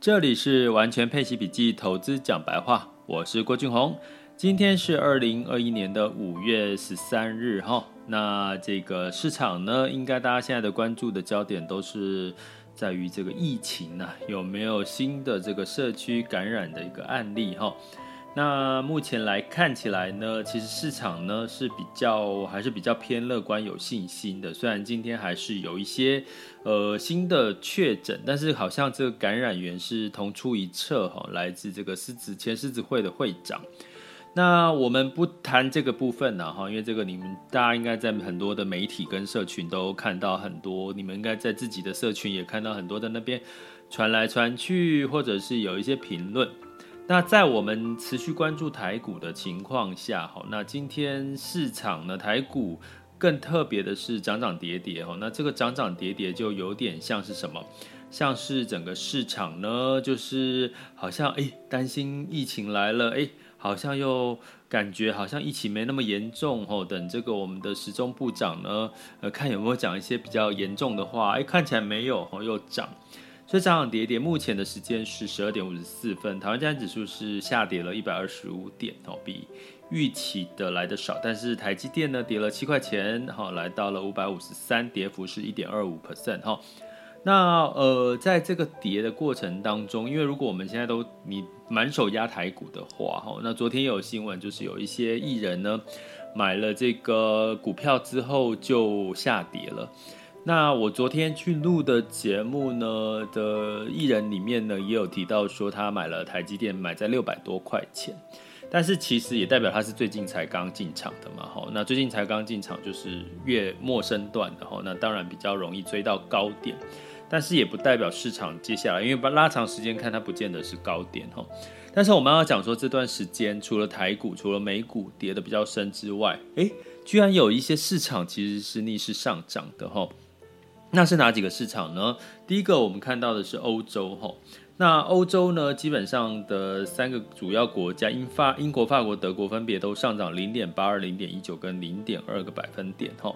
这里是完全配息笔记，投资讲白话，我是郭俊宏。今天是二零二一年的五月十三日，哈，那这个市场呢，应该大家现在的关注的焦点都是在于这个疫情呢，有没有新的这个社区感染的一个案例，哈。那目前来看起来呢，其实市场呢是比较还是比较偏乐观、有信心的。虽然今天还是有一些呃新的确诊，但是好像这个感染源是同出一辙哈，来自这个狮子前狮子会的会长。那我们不谈这个部分了哈，因为这个你们大家应该在很多的媒体跟社群都看到很多，你们应该在自己的社群也看到很多的那边传来传去，或者是有一些评论。那在我们持续关注台股的情况下，哈，那今天市场呢，台股更特别的是涨涨跌跌，哈，那这个涨涨跌跌就有点像是什么？像是整个市场呢，就是好像哎，担心疫情来了，哎，好像又感觉好像疫情没那么严重，哦，等这个我们的时钟部长呢，呃，看有没有讲一些比较严重的话，哎，看起来没有，哦，又涨。所以涨涨跌跌，目前的时间是十二点五十四分。台湾加权指数是下跌了一百二十五点，哦，比预期的来得少。但是台积电呢，跌了七块钱，哈，来到了五百五十三，跌幅是一点二五 percent，哈。那呃，在这个跌的过程当中，因为如果我们现在都你满手压台股的话，哈，那昨天有新闻，就是有一些艺人呢买了这个股票之后就下跌了。那我昨天去录的节目呢的艺人里面呢，也有提到说他买了台积电，买在六百多块钱，但是其实也代表他是最近才刚进场的嘛，吼，那最近才刚进场就是越陌生段的哈，那当然比较容易追到高点，但是也不代表市场接下来，因为拉长时间看它不见得是高点哈，但是我们要讲说这段时间除了台股、除了美股跌得比较深之外，诶，居然有一些市场其实是逆势上涨的吼。那是哪几个市场呢？第一个我们看到的是欧洲哈，那欧洲呢，基本上的三个主要国家，英法、英国、法国、德国分别都上涨零点八二、零点一九跟零点二个百分点哈，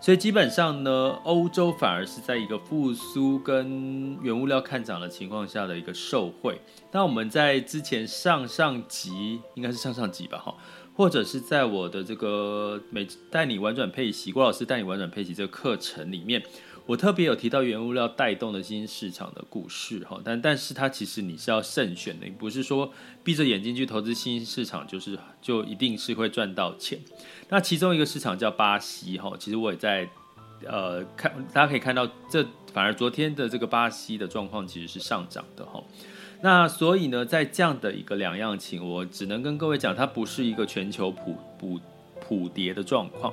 所以基本上呢，欧洲反而是在一个复苏跟原物料看涨的情况下的一个受惠。那我们在之前上上集，应该是上上集吧哈，或者是在我的这个每带你玩转配息，郭老师带你玩转配息这个课程里面。我特别有提到原物料带动的新兴市场的故事哈，但但是它其实你是要慎选的，不是说闭着眼睛去投资新兴市场就是就一定是会赚到钱。那其中一个市场叫巴西哈，其实我也在呃看，大家可以看到这反而昨天的这个巴西的状况其实是上涨的哈。那所以呢，在这样的一个两样情，我只能跟各位讲，它不是一个全球普普普跌的状况。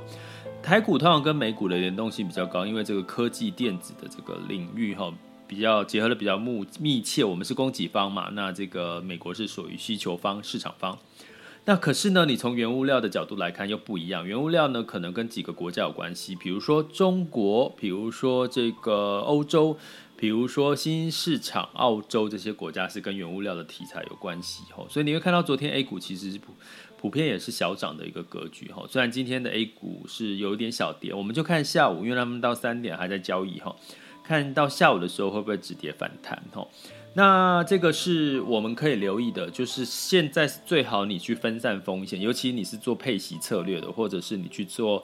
台股通常跟美股的联动性比较高，因为这个科技电子的这个领域哈，比较结合的比较密密切。我们是供给方嘛，那这个美国是属于需求方、市场方。那可是呢，你从原物料的角度来看又不一样。原物料呢，可能跟几个国家有关系，比如说中国，比如说这个欧洲，比如说新市场澳洲这些国家是跟原物料的题材有关系哈。所以你会看到昨天 A 股其实是不。普遍也是小涨的一个格局哈，虽然今天的 A 股是有一点小跌，我们就看下午，因为他们到三点还在交易哈，看到下午的时候会不会止跌反弹哈。那这个是我们可以留意的，就是现在最好你去分散风险，尤其你是做配息策略的，或者是你去做。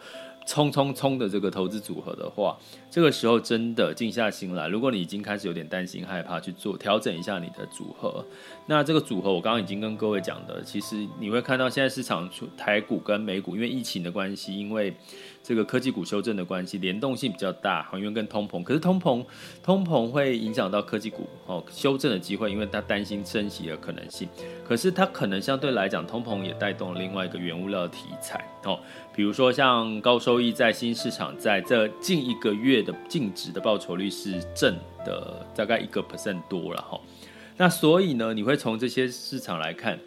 冲冲冲的这个投资组合的话，这个时候真的静下心来。如果你已经开始有点担心害怕，去做调整一下你的组合。那这个组合我刚刚已经跟各位讲的，其实你会看到现在市场出台股跟美股，因为疫情的关系，因为这个科技股修正的关系，联动性比较大，航运跟通膨，可是通膨通膨会影响到科技股哦修正的机会，因为他担心升息的可能性。可是它可能相对来讲，通膨也带动了另外一个原物料题材哦，比如说像高收益在新市场在这近一个月的净值的报酬率是正的，大概一个 percent 多了哈。那所以呢，你会从这些市场来看，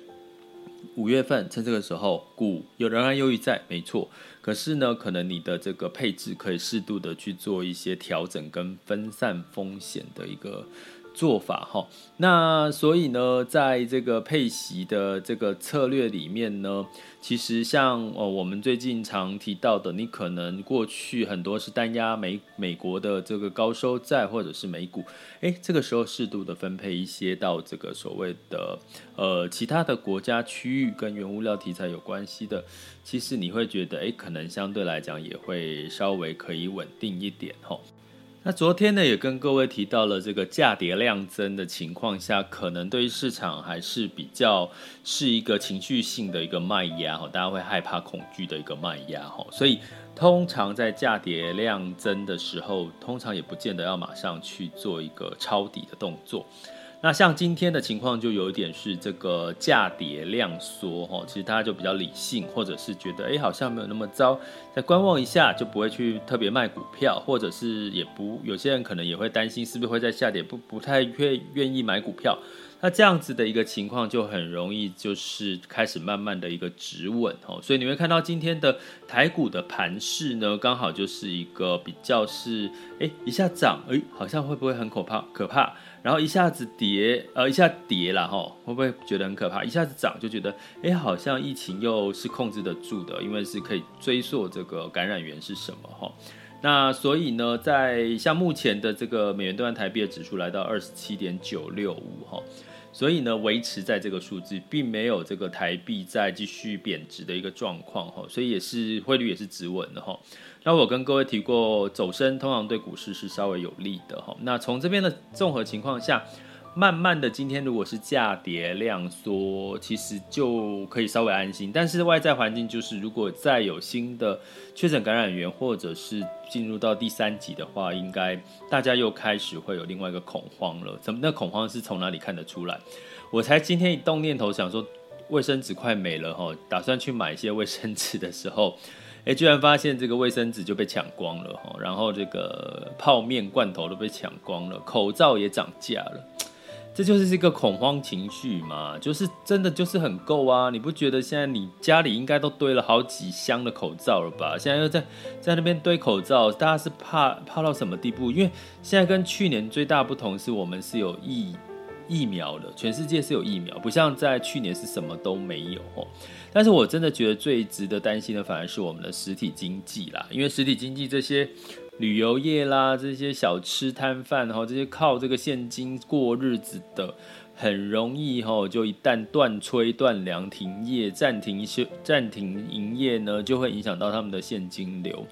五月份趁这个时候，股有仍然优于在，没错。可是呢，可能你的这个配置可以适度的去做一些调整跟分散风险的一个。做法哈，那所以呢，在这个配息的这个策略里面呢，其实像哦，我们最近常提到的，你可能过去很多是单押美美国的这个高收债或者是美股，诶，这个时候适度的分配一些到这个所谓的呃其他的国家区域跟原物料题材有关系的，其实你会觉得诶，可能相对来讲也会稍微可以稳定一点哈。那昨天呢，也跟各位提到了这个价跌量增的情况下，可能对于市场还是比较是一个情绪性的一个卖压哈，大家会害怕恐惧的一个卖压哈，所以通常在价跌量增的时候，通常也不见得要马上去做一个抄底的动作。那像今天的情况就有一点是这个价跌量缩哈，其实大家就比较理性，或者是觉得哎好像没有那么糟，再观望一下就不会去特别卖股票，或者是也不有些人可能也会担心是不是会在下跌，不不太愿愿意买股票。那这样子的一个情况就很容易就是开始慢慢的一个止稳哦，所以你会看到今天的台股的盘势呢，刚好就是一个比较是哎一下涨哎好像会不会很可怕可怕？然后一下子跌，呃，一下跌了哈，会不会觉得很可怕？一下子涨就觉得，哎，好像疫情又是控制得住的，因为是可以追溯这个感染源是什么哈。那所以呢，在像目前的这个美元兑换台币的指数来到二十七点九六五哈。所以呢，维持在这个数字，并没有这个台币在继续贬值的一个状况哈，所以也是汇率也是止稳的哈。那我跟各位提过，走升通常对股市是稍微有利的哈。那从这边的综合情况下。慢慢的，今天如果是价跌量缩，其实就可以稍微安心。但是外在环境就是，如果再有新的确诊感染源，或者是进入到第三级的话，应该大家又开始会有另外一个恐慌了。怎么？那恐慌是从哪里看得出来？我才今天一动念头想说，卫生纸快没了哈，打算去买一些卫生纸的时候，哎，居然发现这个卫生纸就被抢光了哈，然后这个泡面罐头都被抢光了，口罩也涨价了。这就是一个恐慌情绪嘛，就是真的就是很够啊！你不觉得现在你家里应该都堆了好几箱的口罩了吧？现在又在在那边堆口罩，大家是怕怕到什么地步？因为现在跟去年最大不同是我们是有疫疫苗的，全世界是有疫苗，不像在去年是什么都没有。但是我真的觉得最值得担心的反而是我们的实体经济啦，因为实体经济这些。旅游业啦，这些小吃摊贩，哈，这些靠这个现金过日子的，很容易哈，就一旦断炊断粮、停业、暂停休、暂停营业呢，就会影响到他们的现金流。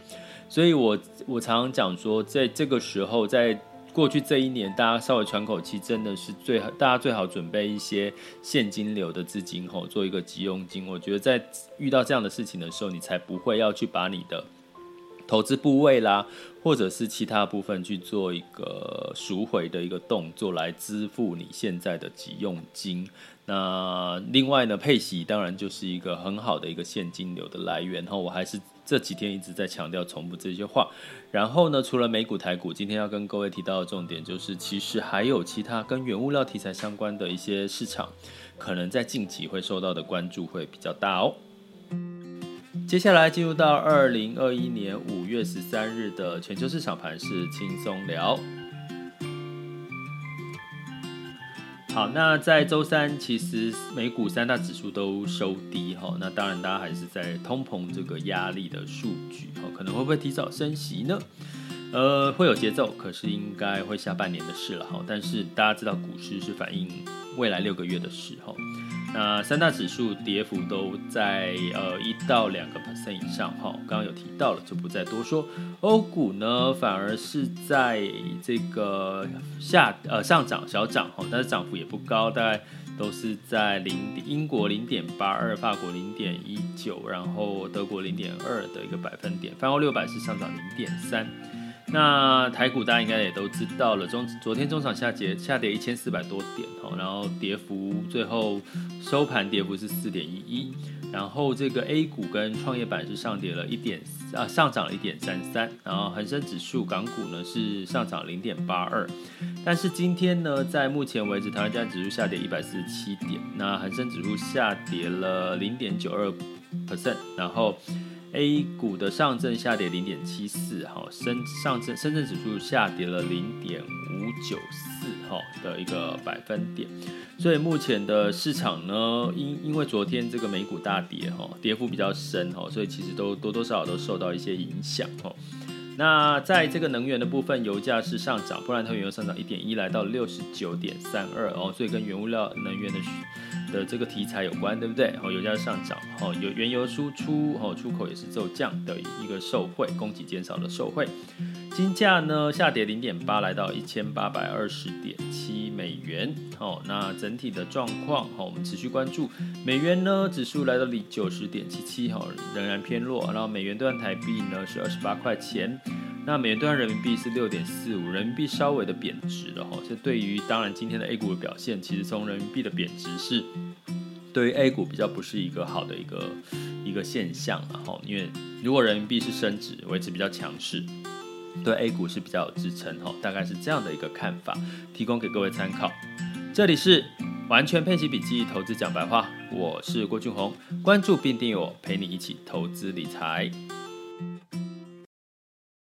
所以我我常常讲说，在这个时候，在过去这一年，大家稍微喘口气，真的是最好，大家最好准备一些现金流的资金，哈，做一个急用金。我觉得在遇到这样的事情的时候，你才不会要去把你的。投资部位啦，或者是其他部分去做一个赎回的一个动作，来支付你现在的急用金。那另外呢，配息当然就是一个很好的一个现金流的来源。哈，我还是这几天一直在强调、重复这些话。然后呢，除了美股、台股，今天要跟各位提到的重点就是，其实还有其他跟原物料题材相关的一些市场，可能在近期会受到的关注会比较大哦。接下来进入到二零二一年五月十三日的全球市场盘势轻松聊。好，那在周三，其实美股三大指数都收低哈。那当然，大家还是在通膨这个压力的数据哈，可能会不会提早升息呢？呃，会有节奏，可是应该会下半年的事了哈。但是大家知道，股市是反映未来六个月的时候。那三大指数跌幅都在呃一到两个 percent 以上哈，刚刚有提到了，就不再多说。欧股呢，反而是在这个下呃上涨小涨哈，但是涨幅也不高，大概都是在零英国零点八二，法国零点一九，然后德国零点二的一个百分点。泛欧六百是上涨零点三。那台股大家应该也都知道了，中昨天中场下跌下跌一千四百多点哦，然后跌幅最后收盘跌幅是四点一一，然后这个 A 股跟创业板是上跌了一点啊上涨了一点三三，然后恒生指数港股呢是上涨零点八二，但是今天呢在目前为止台湾加指数下跌一百四十七点，那恒生指数下跌了零点九二 percent，然后。A 股的上证下跌零点七四，哈，深上证深圳指数下跌了零点五九四，哈的一个百分点。所以目前的市场呢，因因为昨天这个美股大跌，哈，跌幅比较深，哈，所以其实都多多少少都受到一些影响，哈。那在这个能源的部分，油价是上涨，布兰特原油上涨一点一，来到六十九点三二，哦，所以跟原物料能源的。的这个题材有关，对不对？哦，油价上涨，哦，有原油输出，哦，出口也是骤降的一个受惠，供给减少的受惠。金价呢下跌零点八，来到一千八百二十点七美元。哦，那整体的状况，哦，我们持续关注。美元呢指数来到离九十点七七，哈，仍然偏弱。然后美元兑换台币呢是二十八块钱。那美元兑换人民币是六点四五，人民币稍微的贬值了哈。这对于当然今天的 A 股的表现，其实从人民币的贬值是对于 A 股比较不是一个好的一个一个现象了哈。因为如果人民币是升值，维持比较强势，对 A 股是比较有支撑哈。大概是这样的一个看法，提供给各位参考。这里是完全配奇笔记投资讲白话，我是郭俊宏，关注并订阅我，陪你一起投资理财。